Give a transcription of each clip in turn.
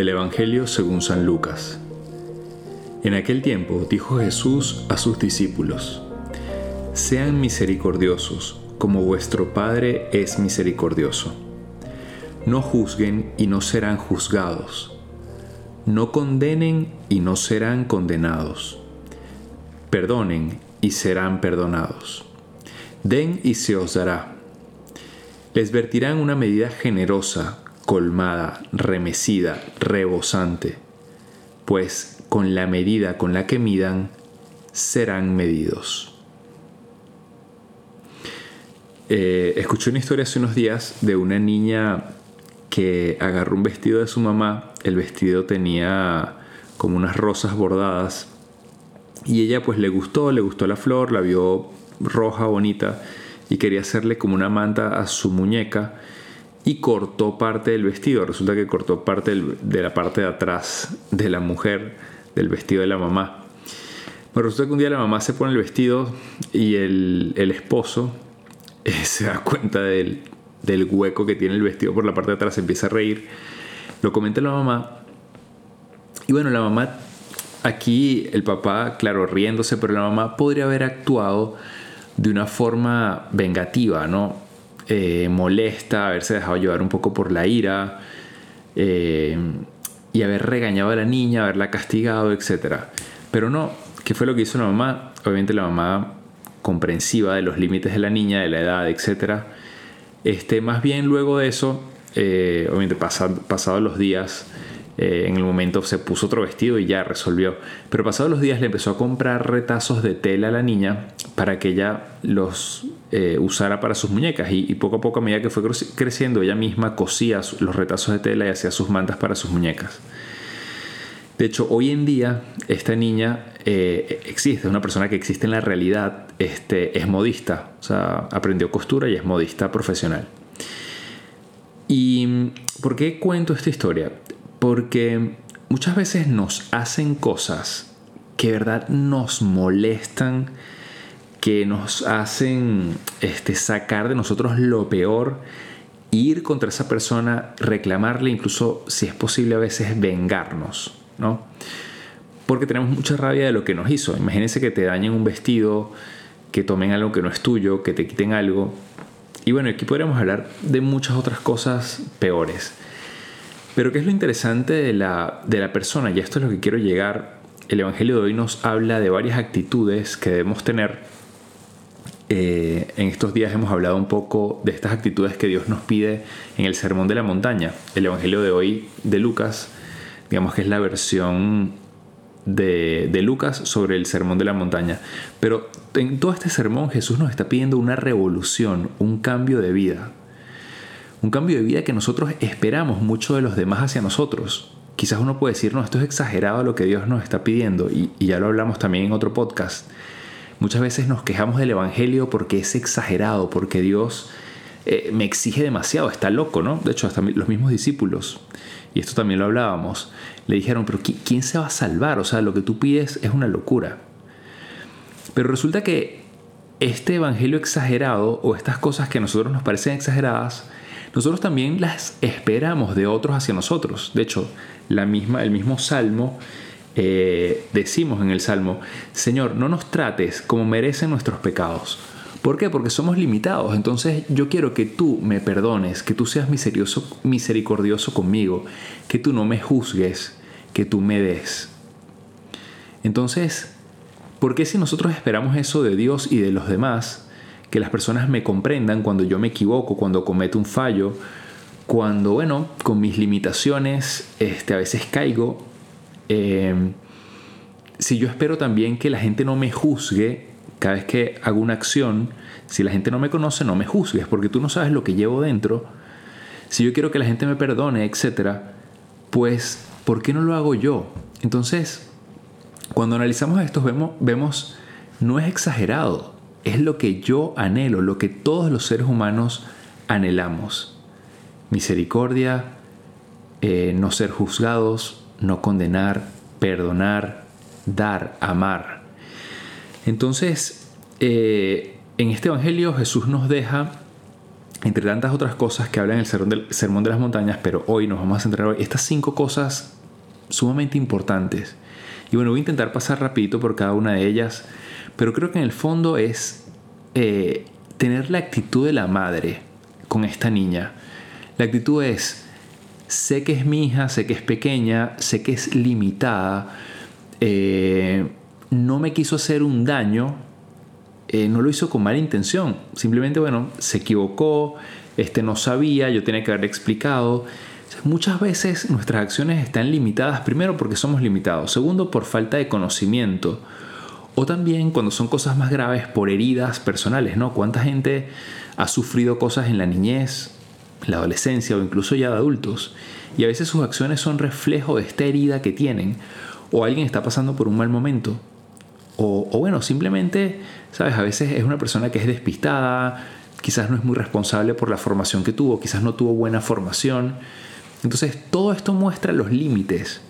Del Evangelio según San Lucas. En aquel tiempo dijo Jesús a sus discípulos, Sean misericordiosos, como vuestro Padre es misericordioso. No juzguen y no serán juzgados. No condenen y no serán condenados. Perdonen y serán perdonados. Den y se os dará. Les vertirán una medida generosa colmada, remecida, rebosante, pues con la medida con la que midan, serán medidos. Eh, escuché una historia hace unos días de una niña que agarró un vestido de su mamá, el vestido tenía como unas rosas bordadas y ella pues le gustó, le gustó la flor, la vio roja, bonita y quería hacerle como una manta a su muñeca y cortó parte del vestido. Resulta que cortó parte de la parte de atrás de la mujer, del vestido de la mamá. Bueno, resulta que un día la mamá se pone el vestido y el, esposo eh, se da cuenta del, del, hueco que tiene el vestido por la parte de atrás, empieza a reír. Lo comenta la mamá. Y bueno, la mamá, aquí el papá, claro, riéndose, pero la mamá podría haber actuado de una forma vengativa, ¿no? Eh, molesta, haberse dejado llevar un poco por la ira eh, y haber regañado a la niña, haberla castigado, etc. Pero no, ¿qué fue lo que hizo la mamá? Obviamente la mamá comprensiva de los límites de la niña, de la edad, etc. Este, más bien luego de eso, eh, obviamente pasados los días, en el momento se puso otro vestido y ya resolvió. Pero pasados los días le empezó a comprar retazos de tela a la niña para que ella los eh, usara para sus muñecas. Y, poco a poco, a medida que fue creciendo, ella misma cosía los retazos de tela y hacía sus mantas para sus muñecas. De hecho, hoy en día esta niña eh, existe, es una persona que existe en la realidad, este, es modista, o sea, aprendió costura y es modista profesional. ¿Y por qué cuento esta historia? Porque muchas veces nos hacen cosas que de verdad nos molestan, que nos hacen este, sacar de nosotros lo peor, ir contra esa persona, reclamarle, incluso si es posible a veces vengarnos, ¿no? Porque tenemos mucha rabia de lo que nos hizo. Imagínense que te dañen un vestido, que tomen algo que no es tuyo, que te quiten algo. Y bueno, aquí podríamos hablar de muchas otras cosas peores. Pero ¿qué es lo interesante de la, de la persona? Y esto es lo que quiero llegar. El Evangelio de hoy nos habla de varias actitudes que debemos tener. Eh, en estos días hemos hablado un poco de estas actitudes que Dios nos pide en el Sermón de la Montaña. El Evangelio de hoy de Lucas, digamos que es la versión de, Lucas sobre el sermón de la montaña. Pero en todo este sermón Jesús nos está pidiendo una revolución, un cambio de vida. Un cambio de vida que nosotros esperamos mucho de los demás hacia nosotros. Quizás uno puede decir, no, esto es exagerado lo que Dios nos está pidiendo, y, ya lo hablamos también en otro podcast. Muchas veces nos quejamos del Evangelio porque es exagerado, porque Dios eh, me exige demasiado, está loco, ¿no? De hecho, hasta los mismos discípulos, y esto también lo hablábamos, le dijeron, pero ¿quién se va a salvar? O sea, lo que tú pides es una locura. Pero resulta que este Evangelio exagerado o estas cosas que a nosotros nos parecen exageradas, nosotros también las esperamos de otros hacia nosotros. De hecho, la misma, el mismo salmo, eh, decimos en el salmo, Señor, no nos trates como merecen nuestros pecados. ¿Por qué? Porque somos limitados. Entonces yo quiero que tú me perdones, que tú seas misericordioso, conmigo, que tú no me juzgues, que tú me des. Entonces, ¿por qué si nosotros esperamos eso de Dios y de los demás, que las personas me comprendan cuando yo me equivoco, cuando cometo un fallo, cuando, bueno, con mis limitaciones este, a veces caigo. Eh, si yo espero también que la gente no me juzgue cada vez que hago una acción, si la gente no me conoce, no me juzgues, porque tú no sabes lo que llevo dentro. Si yo quiero que la gente me perdone, etcétera, pues, ¿por qué no lo hago yo? Entonces, cuando analizamos esto, vemos, vemos no es exagerado es lo que yo anhelo, lo que todos los seres humanos anhelamos. Misericordia, eh, no ser juzgados, no condenar, perdonar, dar, amar. Entonces, eh, en este Evangelio Jesús nos deja entre tantas otras cosas que hablan en el Sermón de las Montañas, pero hoy nos vamos a centrar hoy, estas cinco cosas sumamente importantes. Y bueno, voy a intentar pasar rapidito por cada una de ellas, pero creo que en el fondo es eh, tener la actitud de la madre con esta niña. La actitud es, sé que es mi hija, sé que es pequeña, sé que es limitada, eh, no me quiso hacer un daño, eh, no lo hizo con mala intención. Simplemente, bueno, se equivocó, este no sabía, yo tenía que haber explicado. Muchas veces nuestras acciones están limitadas, primero porque somos limitados, segundo por falta de conocimiento, o también cuando son cosas más graves por heridas personales, ¿no? ¿Cuánta gente ha sufrido cosas en la niñez, la adolescencia o incluso ya de adultos? Y a veces sus acciones son reflejo de esta herida que tienen, o alguien está pasando por un mal momento, o, o bueno, simplemente ¿Sabes? A veces es una persona que es despistada, quizás no es muy responsable por la formación que tuvo, quizás no tuvo buena formación. Entonces todo esto muestra los límites.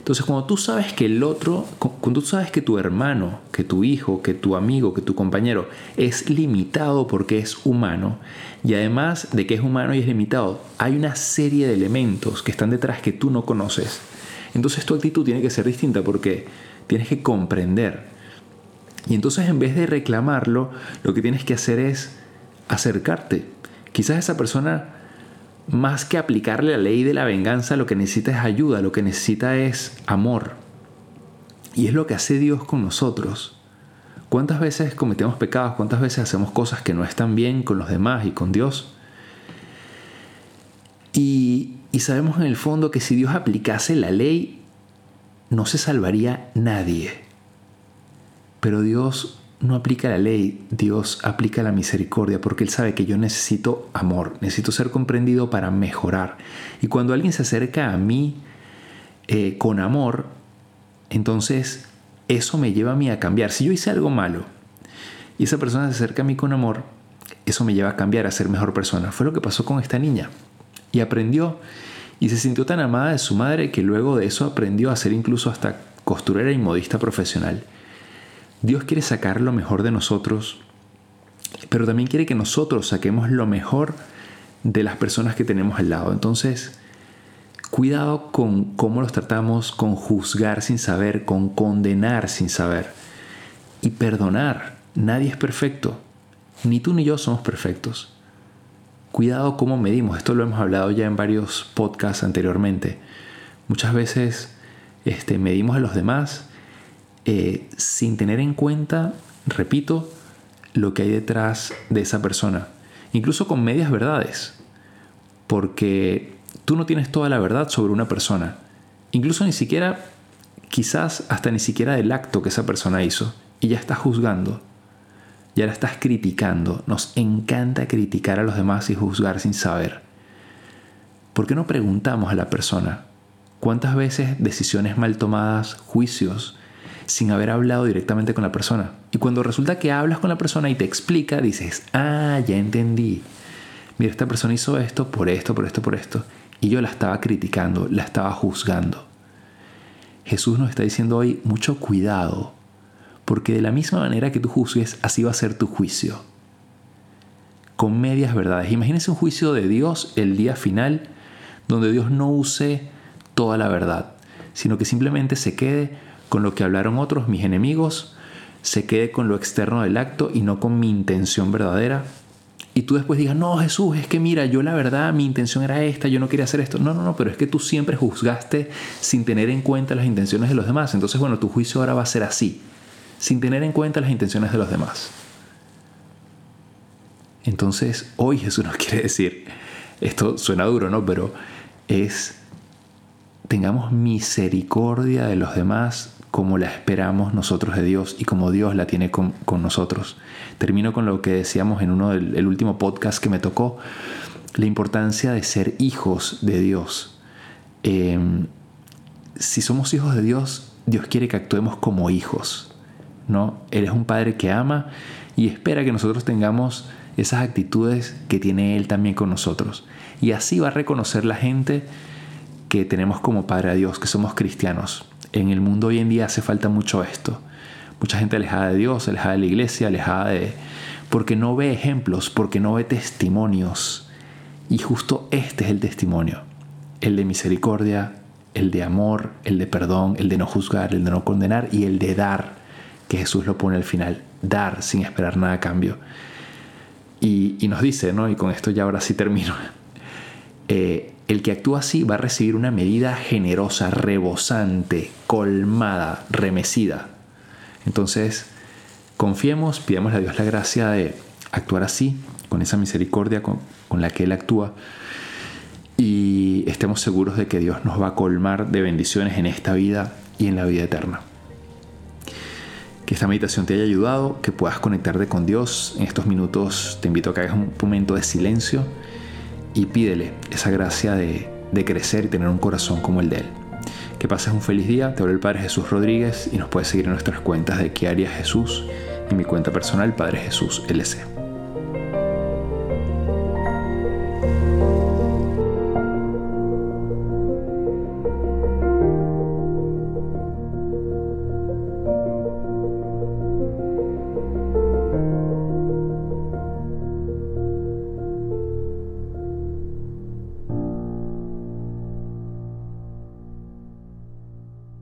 Entonces cuando tú sabes que el otro, cuando tú sabes que tu hermano, que tu hijo, que tu amigo, que tu compañero es limitado porque es humano, y además de que es humano y es limitado, hay una serie de elementos que están detrás que tú no conoces. Entonces tu actitud tiene que ser distinta porque tienes que comprender y entonces en vez de reclamarlo, lo que tienes que hacer es acercarte. Quizás esa persona, más que aplicarle la ley de la venganza, lo que necesita es ayuda, lo que necesita es amor. Y es lo que hace Dios con nosotros. ¿Cuántas veces cometemos pecados? ¿Cuántas veces hacemos cosas que no están bien con los demás y con Dios? Y, y sabemos en el fondo que si Dios aplicase la ley, no se salvaría nadie. Pero Dios no aplica la ley, Dios aplica la misericordia porque Él sabe que yo necesito amor, necesito ser comprendido para mejorar. Y cuando alguien se acerca a mí eh, con amor, entonces eso me lleva a mí a cambiar. Si yo hice algo malo y esa persona se acerca a mí con amor, eso me lleva a cambiar, a ser mejor persona. Fue lo que pasó con esta niña. Y aprendió y se sintió tan amada de su madre que luego de eso aprendió a ser incluso hasta costurera y modista profesional. Dios quiere sacar lo mejor de nosotros, pero también quiere que nosotros saquemos lo mejor de las personas que tenemos al lado. Entonces, cuidado con cómo los tratamos, con juzgar sin saber, con condenar sin saber. Y perdonar. Nadie es perfecto. Ni tú ni yo somos perfectos. Cuidado cómo medimos. Esto lo hemos hablado ya en varios podcasts anteriormente. Muchas veces este, medimos a los demás eh, sin tener en cuenta, repito, lo que hay detrás de esa persona. Incluso con medias verdades. Porque tú no tienes toda la verdad sobre una persona. Incluso ni siquiera, quizás hasta ni siquiera del acto que esa persona hizo. Y ya estás juzgando. Ya la estás criticando. Nos encanta criticar a los demás y juzgar sin saber. ¿Por qué no preguntamos a la persona? ¿Cuántas veces decisiones mal tomadas, juicios, sin haber hablado directamente con la persona. Y cuando resulta que hablas con la persona y te explica, dices, ah, ya entendí. Mira, esta persona hizo esto por esto, por esto, por esto. Y yo la estaba criticando, la estaba juzgando. Jesús nos está diciendo hoy mucho cuidado, porque de la misma manera que tú juzgues, así va a ser tu juicio. Con medias verdades. Imagínense un juicio de Dios el día final, donde Dios no use toda la verdad, sino que simplemente se quede con lo que hablaron otros, mis enemigos, se quede con lo externo del acto y no con mi intención verdadera. Y tú después digas, no, Jesús, es que mira, yo la verdad, mi intención era esta, yo no quería hacer esto. No, no, no, pero es que tú siempre juzgaste sin tener en cuenta las intenciones de los demás. Entonces, bueno, tu juicio ahora va a ser así, sin tener en cuenta las intenciones de los demás. Entonces, hoy Jesús nos quiere decir, esto suena duro, ¿no? Pero es, tengamos misericordia de los demás como la esperamos nosotros de Dios y como Dios la tiene con, nosotros. Termino con lo que decíamos en uno del último podcast que me tocó, la importancia de ser hijos de Dios. Em, si somos hijos de Dios, Dios quiere que actuemos como hijos. ¿no? Él es un padre que ama y espera que nosotros tengamos esas actitudes que tiene Él también con nosotros. Y así va a reconocer la gente que tenemos como Padre a Dios, que somos cristianos en el mundo hoy en día hace falta mucho esto. Mucha gente alejada de Dios, alejada de la iglesia, alejada de, porque no ve ejemplos, porque no ve testimonios. Y justo este es el testimonio, el de misericordia, el de amor, el de perdón, el de no juzgar, el de no condenar y el de dar, que Jesús lo pone al final, dar sin esperar nada a cambio. Y, nos dice, ¿no? y con esto ya ahora sí termino, eh, el que actúa así va a recibir una medida generosa, rebosante, colmada, remecida. Entonces, confiemos, pidamos a Dios la gracia de actuar así, con esa misericordia con, con la que Él actúa y estemos seguros de que Dios nos va a colmar de bendiciones en esta vida y en la vida eterna. Que esta meditación te haya ayudado, que puedas conectarte con Dios. En estos minutos te invito a que hagas un momento de silencio y pídele esa gracia de, crecer y tener un corazón como el de Él. Que pases un feliz día, te hablo el Padre Jesús Rodríguez y nos puedes seguir en nuestras cuentas de qué haría Jesús y mi cuenta personal Padre Jesús LC.